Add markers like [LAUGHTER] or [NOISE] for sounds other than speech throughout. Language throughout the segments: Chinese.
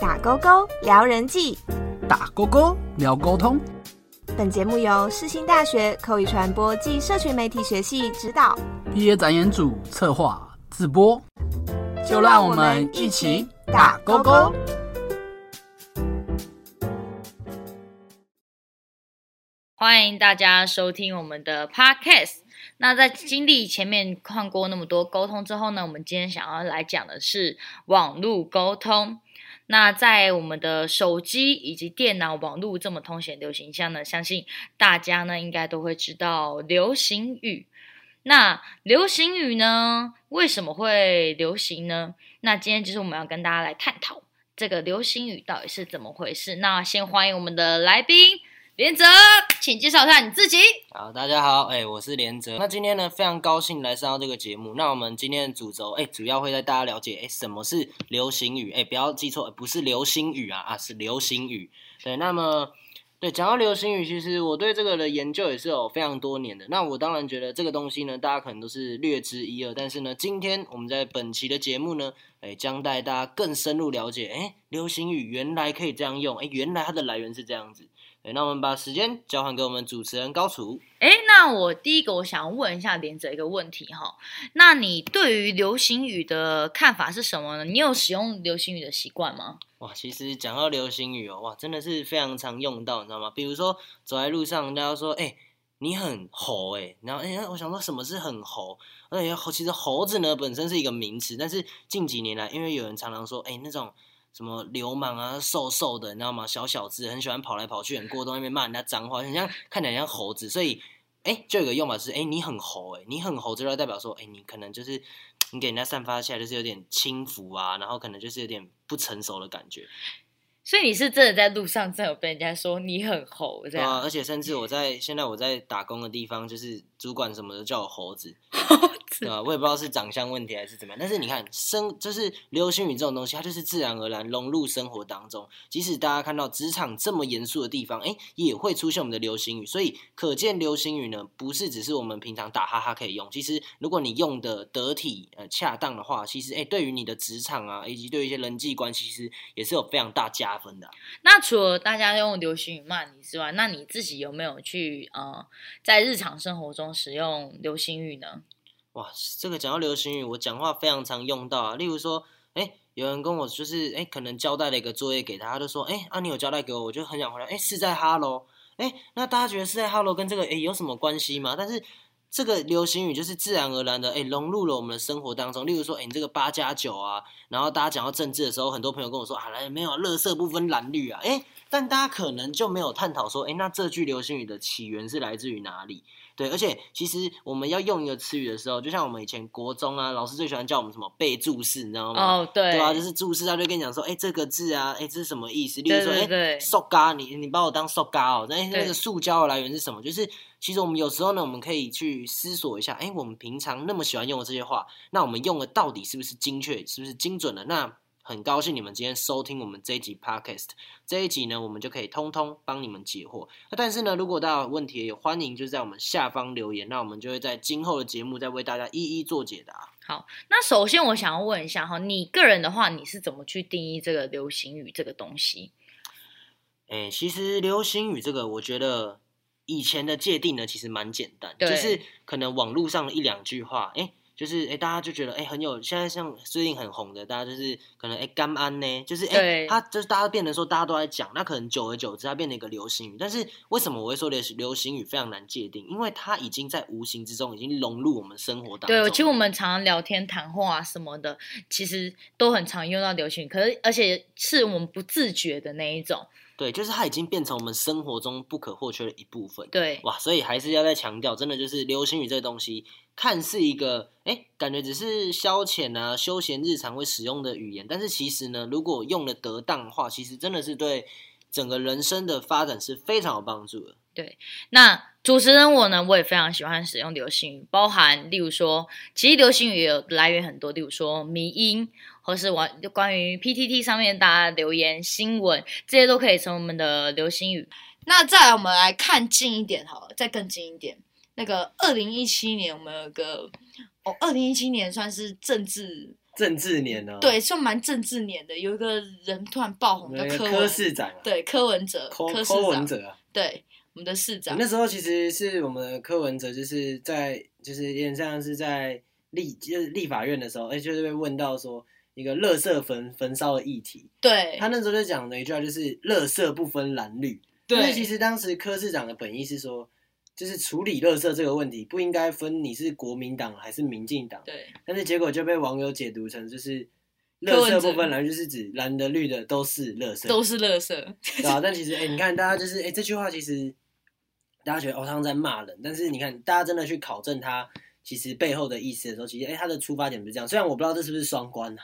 打勾勾聊人际，打勾勾聊沟通。本节目由世新大学口语传播暨社群媒体学系指导，毕业展演组策划自播。就让我们一起打勾勾。欢迎大家收听我们的 podcast。那在经历前面看过那么多沟通之后呢，我们今天想要来讲的是网络沟通。那在我们的手机以及电脑网络这么通行流行下呢，相信大家呢应该都会知道流行语。那流行语呢为什么会流行呢？那今天其实我们要跟大家来探讨这个流行语到底是怎么回事。那先欢迎我们的来宾。连泽，请介绍一下你自己。好，大家好，哎，我是连泽。那今天呢，非常高兴来上到这个节目。那我们今天的主轴，哎，主要会带大家了解，哎，什么是流行语？哎，不要记错，不是流星雨啊，啊，是流行语。对，那么，对，讲到流行语，其实我对这个的研究也是有非常多年的。那我当然觉得这个东西呢，大家可能都是略知一二。但是呢，今天我们在本期的节目呢，哎，将带大家更深入了解，哎，流行语原来可以这样用，哎，原来它的来源是这样子。那我们把时间交还给我们主持人高楚。哎，那我第一个我想问一下连者一个问题哈，那你对于流行语的看法是什么呢？你有使用流行语的习惯吗？哇，其实讲到流行语哦，哇，真的是非常常用到，你知道吗？比如说走在路上，人家说，哎，你很猴，哎，然后哎，我想说什么是很猴？而且猴，其实猴子呢本身是一个名词，但是近几年来，因为有人常常说，哎，那种。什么流氓啊，瘦瘦的，你知道吗？小小子，很喜欢跑来跑去，很过动，那边骂人家脏话，很像看起来像猴子，所以，哎，就有个用法是，哎，你很猴，哎，你很猴，就代表说，哎，你可能就是你给人家散发起来就是有点轻浮啊，然后可能就是有点不成熟的感觉。所以你是真的在路上真有被人家说你很猴这样？啊，而且甚至我在现在我在打工的地方，就是主管什么的叫我猴子。[LAUGHS] 对啊？我也不知道是长相问题还是怎么样，但是你看生就是流行语这种东西，它就是自然而然融入生活当中。即使大家看到职场这么严肃的地方，哎，也会出现我们的流行语。所以可见流行语呢，不是只是我们平常打哈哈可以用。其实如果你用的得体、呃恰当的话，其实哎，对于你的职场啊，以及对于一些人际关系，其实也是有非常大加分的。那除了大家用流行语骂你之外，那你自己有没有去呃在日常生活中使用流行语呢？哇，这个讲到流行语，我讲话非常常用到啊。例如说，哎，有人跟我就是，哎，可能交代了一个作业给他，他就说，哎，啊，你有交代给我，我就很想回来，哎，是在哈喽，哎，那大家觉得是在哈喽跟这个，哎，有什么关系吗？但是这个流行语就是自然而然的，哎，融入了我们的生活当中。例如说，哎，你这个八加九啊，然后大家讲到政治的时候，很多朋友跟我说，啊，来没有，乐色不分蓝绿啊，哎，但大家可能就没有探讨说，哎，那这句流行语的起源是来自于哪里？对，而且其实我们要用一个词语的时候，就像我们以前国中啊，老师最喜欢叫我们什么背注释，你知道吗？哦，对，对啊，就是注释，他就跟你讲说，哎，这个字啊，哎，这是什么意思？例如说，哎，塑胶，你你把我当塑胶哦，那那个塑胶的来源是什么？就是其实我们有时候呢，我们可以去思索一下，哎，我们平常那么喜欢用的这些话，那我们用的到底是不是精确，是不是精准的？那很高兴你们今天收听我们这一集 podcast，这一集呢，我们就可以通通帮你们解惑。那但是呢，如果大家有问题，也欢迎就是在我们下方留言，那我们就会在今后的节目再为大家一一做解答。好，那首先我想要问一下哈，你个人的话，你是怎么去定义这个流行语这个东西？哎，其实流行语这个，我觉得以前的界定呢，其实蛮简单，就是可能网络上的一两句话，哎。就是哎，大家就觉得哎很有，现在像最近很红的，大家就是可能哎干安呢，就是哎，他就是大家变得说大家都在讲，那可能久而久之它变成一个流行语。但是为什么我会说流流行语非常难界定？因为它已经在无形之中已经融入我们生活当中。对，其实我们常常聊天谈话什么的，其实都很常用到流行语，可是而且是我们不自觉的那一种。对，就是它已经变成我们生活中不可或缺的一部分。对，哇，所以还是要再强调，真的就是流行语这个东西，看似一个哎，感觉只是消遣啊、休闲日常会使用的语言，但是其实呢，如果用的得当的话，其实真的是对整个人生的发展是非常有帮助的。对，那主持人我呢，我也非常喜欢使用流行语，包含例如说，其实流行语有来源很多，例如说迷音，或是关关于 PTT 上面大家留言新闻，这些都可以成为我们的流行语。那再来，我们来看近一点，好，了，再更近一点，那个二零一七年，我们有个哦，二零一七年算是政治政治年哦，对，算蛮政治年的。有一个人突然爆红的叫柯文，柯市长啊，对，柯文哲，柯柯，柯文哲啊，对，我们的市长那，时候其实是我们的柯文哲，就是在就是有点像是在立就是立法院的时候，哎、就是被问到说一个垃圾焚焚烧的议题，对他那时候就讲了一句话，就是垃圾不分蓝绿。因为其对实当时柯市长的本意是说，就是处理垃圾这个问题不应该分你是国民党还是民进党，对但是结果就被网友解读成就是垃圾不分蓝，就是指蓝的绿的都是垃圾，都是垃圾，对啊，但其实，哎、你看，大家就是，哎、这句话其实大家觉得哦，他们在骂人，但是你看，大家真的去考证他其实背后的意思的时候，其实，哎、他的出发点不是这样。虽然我不知道这是不是双关啊。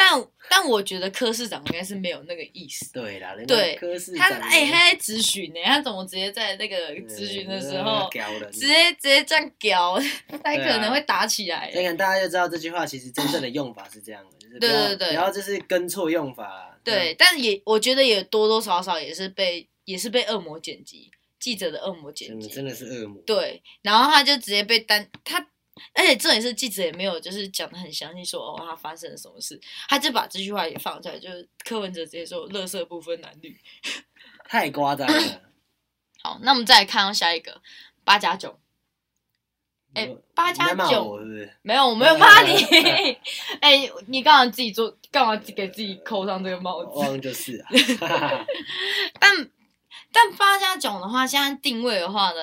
但但我觉得柯市长应该是没有那个意思。对啦，对柯市长他哎、他在咨询呢，他怎么直接在那个咨询的时候，直接直接这样屌，他可能会打起来。看大家就知道这句话其实真正的用法是这样的，就是对对对然后就是跟错用法啦。对，但也我觉得也多多少少也是被也是被恶魔剪辑，记者的恶魔剪辑。真的是恶魔。对，然后他就直接被单他，而且重点是记者也没有就是讲的很详细说哦他发生了什么事，他就把这句话也放出来，就是柯文哲直接说“垃圾不分男女太夸张了。”。好，那我们再来看到下一个八加九，哎八加九？没有，我没有骂你。[LAUGHS] 哎、你干嘛自己做？干嘛给自己扣上这个帽子？忘就是啊。[LAUGHS] 但但八加九的话，现在定位的话呢，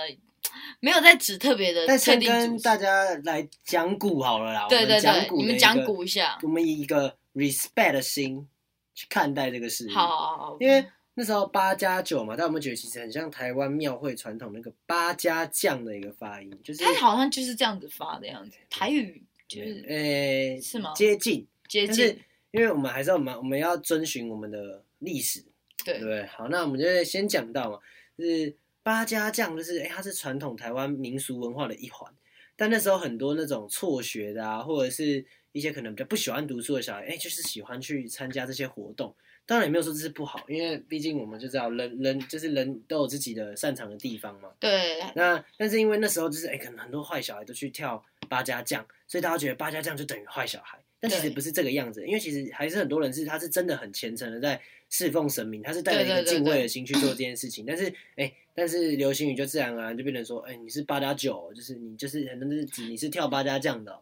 没有在指特别的但先特定组织。跟大家来讲古好了啦，我们对对对，讲古你们讲个古一下。我们以一个 respect 的心去看待这个事。情，好好好，因为那时候八加九嘛，但我们觉得其实很像台湾庙会传统那个八加酱的一个发音，就是它好像就是这样子发的样子，台语就是呃是吗接近，接但是近，因为我们还是要我们我们要遵循我们的历史，对对不对？好，那我们就先讲到嘛，就是八家将，就是哎，它是传统台湾民俗文化的一环。但那时候很多那种辍学的啊，或者是一些可能比较不喜欢读书的小孩，哎，就是喜欢去参加这些活动。当然也没有说这是不好，因为毕竟我们就知道人人就是人都有自己的擅长的地方嘛。对那但是因为那时候就是哎，可能很多坏小孩都去跳八家将，所以大家觉得八家将就等于坏小孩。但其实不是这个样子，因为其实还是很多人是他是真的很虔诚的在侍奉神明，他是带着一个敬畏的心去做这件事情。但是哎，但是流星雨就自然而然就变成说，哎，你是八加九，就是你就是可能是指你是跳八加酱的哦、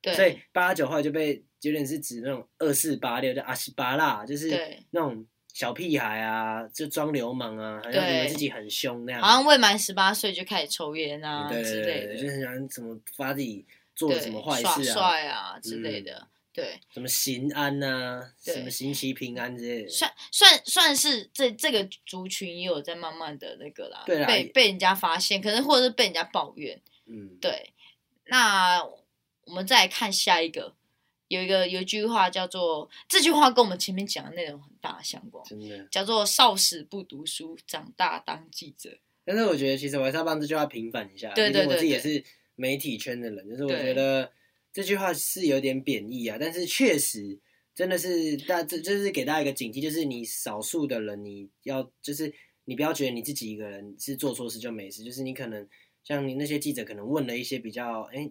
对，所以八加九后来就被有点是指那种二四八六，叫阿西巴拉，就是那种小屁孩啊，就装流氓啊，好像以为自己很凶那样。好像未满十八岁就开始抽烟啊对之类对对对，就的，很想怎么发自己做了，什么坏事啊，帅啊之类的，对，什么行安呐、对什么行其平安之类的。算算算是这这个族群也有在慢慢的那个啦，对啦被被人家发现，可能或者是被人家抱怨，嗯，对，那我们再来看下一个，有一个有一句话叫做，这句话跟我们前面讲的内容很大相关，真的。叫做“少时不读书，长大当记者但是我觉得其实我还是要帮这句话平反一下，对对我自己也是媒体圈的人，就是我对觉得这句话是有点贬义啊，但是确实真的是大这就是给大家一个警惕，就是你少数的人，你要就是你不要觉得你自己一个人是做错事就没事，就是你可能像你那些记者可能问了一些比较哎。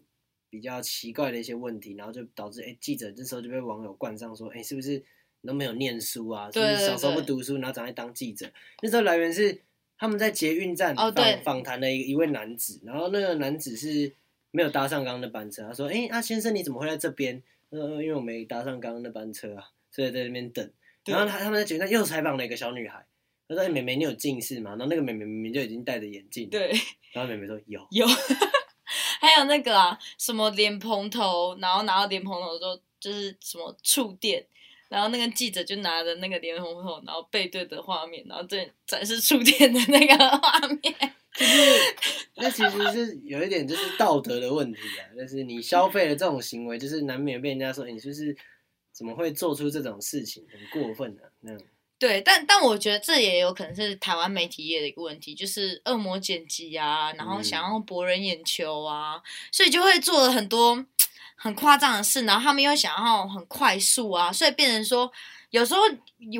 比较奇怪的一些问题，然后就导致哎记者这时候就被网友冠上说哎是不是你都没有念书啊？是不是小时候不读书，然后长大当记者？那时候来源是他们在捷运站访访谈的一一位男子，然后那个男子是没有搭上刚刚的班车，他说：“哎、啊先生你怎么会在这边？”呃，因为我没搭上刚刚的班车啊，所以在那边等。然后他他们在捷运站又采访了一个小女孩，他说：“哎、妹妹你有近视吗？”然后那个妹妹明明就已经戴着眼镜，”，对，然后妹妹说：“有。有，[LAUGHS] 还有那个啊，什么莲蓬头，然后拿到莲蓬头之后就是什么触电。然后那个记者就拿着那个莲蓬头，然后背对着画面，然后这展示触电的那个画面。那其实是有一点就是道德的问题啊，就是你消费了这种行为，就是难免被人家说，哎、你是不是怎么会做出这种事情，很过分的、那样。对，但但我觉得这也有可能是台湾媒体业的一个问题，就是恶魔剪辑啊，然后想要博人眼球啊，所以就会做了很多很夸张的事，然后他们又想要很快速啊，所以变成说，有时候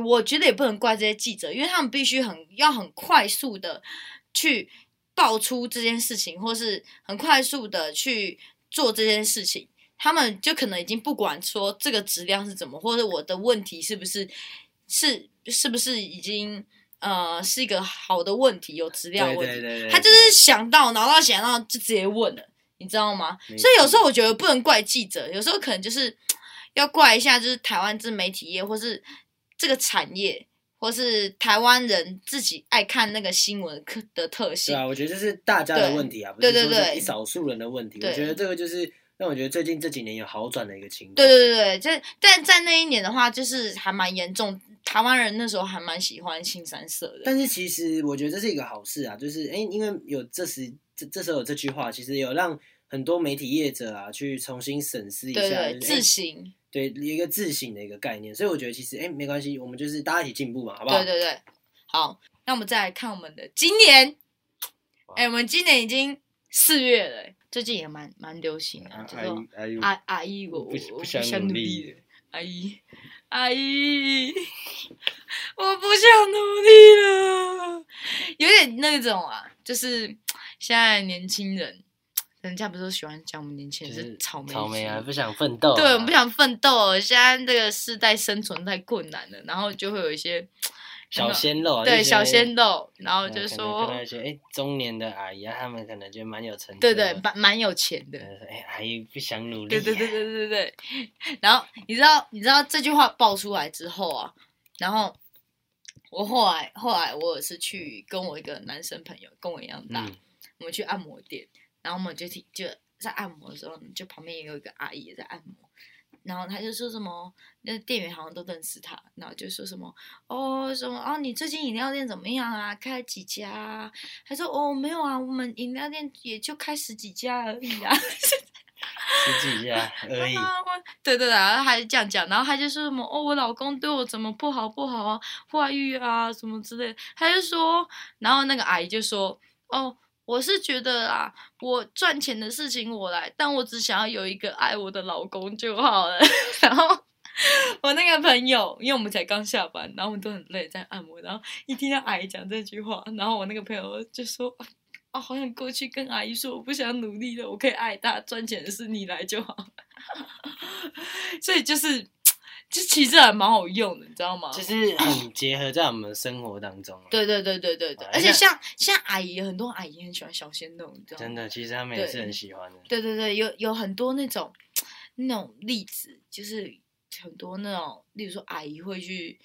我觉得也不能怪这些记者，因为他们必须很要很快速的去爆出这件事情，或是很快速的去做这件事情。他们就可能已经不管说这个质量是怎么，或者我的问题是不是是是不是已经呃是一个好的问题，有质量对问题，他就是想到脑到想到就直接问了，你知道吗？所以有时候我觉得不能怪记者，有时候可能就是 [TSK] 要怪一下，就是台湾自媒体业或是这个产业。或是台湾人自己爱看那个新闻的的特性对，啊，我觉得这是大家的对问题啊，不对对对是说是一少数人的问题。我对觉得这个就是让我觉得最近这几年有好转的一个情况。对对对对，这但在那一年的话，就是还蛮严重。台湾人那时候还蛮喜欢新三色的，但是其实我觉得这是一个好事啊，就是哎，因为有这时这这时候有这句话，其实有让很多媒体业者啊去重新审视一下，对对就是哎自省，对一个自省的一个概念。所以我觉得其实哎没关系，我们就是大家一起进步嘛，好不好？对对对。好，那我们再来看我们的今年，哇哎，我们今年已经四月了，哎最近也蛮蛮流行的，啊叫做阿姨阿阿姨，我我不想努努力力了，阿姨阿姨，我不想努力了，有点那种啊，就是现在年轻人，人家不是都喜欢讲我们年轻人是草莓草莓啊，不想奋斗啊、对，我们不想奋斗，现在这个世代生存太困难了，然后就会有一些 [TSK] 小鲜肉啊，对小鲜肉，然后就说哎中年的阿姨啊，他们可能就蛮有成就对的，对蛮蛮有钱的，呃哎阿姨不想努力、对对对，对对对。然后你知道你知道这句话爆出来之后啊，然后我后来后来我也是去跟我一个男生朋友跟我一样大，嗯我们去按摩店，然后我们就听就在按摩的时候，就旁边也有一个阿姨也在按摩。然后她就说什么，那店员好像都认识她，然后就说什么哦什么哦，你最近饮料店怎么样啊？开了几家啊？他说哦没有啊，我们饮料店也就开十几家而已啊。十几下 [LAUGHS] 而已。对对对，然后他就这样讲，然后他就说什么哦，我老公对我怎么不好不好啊，外遇啊什么之类的，他就说，然后那个阿姨就说，哦，我是觉得啊，我赚钱的事情我来，但我只想要有一个爱我的老公就好了。[LAUGHS] 然后我那个朋友，因为我们才刚下班，然后我们都很累在按摩，然后一听到阿姨讲这句话，然后我那个朋友就说。啊、好想过去跟阿姨说，我不想努力了，我可以爱她，赚钱的事你来就好。[LAUGHS] 所以就是，就其实还蛮好用的，你知道吗？就是很结合在我们生活当中、啊。，对对对对对对，哎而且像像阿姨，很多阿姨很喜欢小鲜肉，你知道吗？真的，其实他们也是很喜欢的。对对对，有有很多那种那种例子，就是很多那种，例如说阿姨会去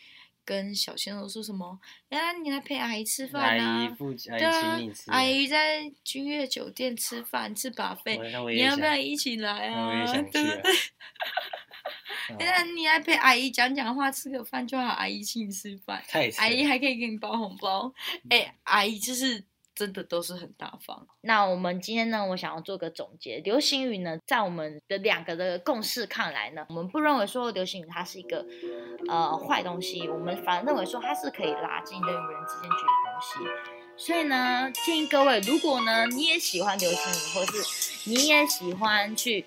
跟小鲜肉说什么，哎，你来陪阿姨吃饭阿啊姨。付，阿姨请你吃，，阿姨在君悦酒店吃饭吃把费，你要不要一起来啊？对对对，哦那你来陪阿姨讲讲话，吃个饭就好，阿姨请你吃饭，阿姨还可以给你包红包。哎、阿姨就是真的都是很大方。那我们今天呢，我想要做个总结。流行语呢，在我们的两个的共识看来呢，我们不认为说流行语它是一个呃坏东西，我们反而认为说它是可以拉近人与人之间距离的东西。所以呢，建议各位，如果呢你也喜欢流行语，或是你也喜欢去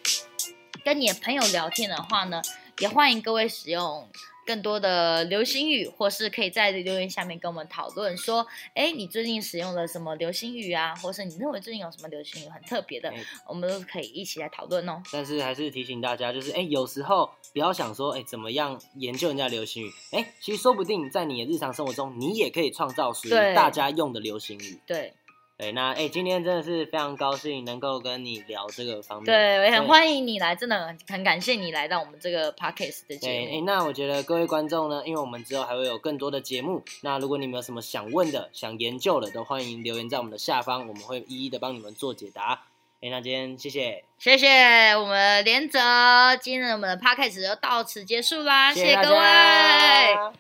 跟你的朋友聊天的话呢，也欢迎各位使用更多的流行语，或是可以在留言下面跟我们讨论说，哎，你最近使用了什么流行语啊，或是你认为最近有什么流行语很特别的哎，我们都可以一起来讨论哦。但是还是提醒大家，就是哎、有时候不要想说，哎、怎么样研究人家流行语，哎、其实说不定在你的日常生活中，你也可以创造属于大家用的流行语。对对，那哎、今天真的是非常高兴能够跟你聊这个方面。对，也很欢迎你来，真的很很感谢你来到我们这个 podcast 的对，节哎、目。那我觉得各位观众呢，因为我们之后还会有更多的节目，那如果你们有什么想问的、想研究的，都欢迎留言在我们的下方，我们会一一的帮你们做解答。哎、那今天谢谢，谢谢我们连泽，今天我们的 podcast 就到此结束啦，谢谢各位。家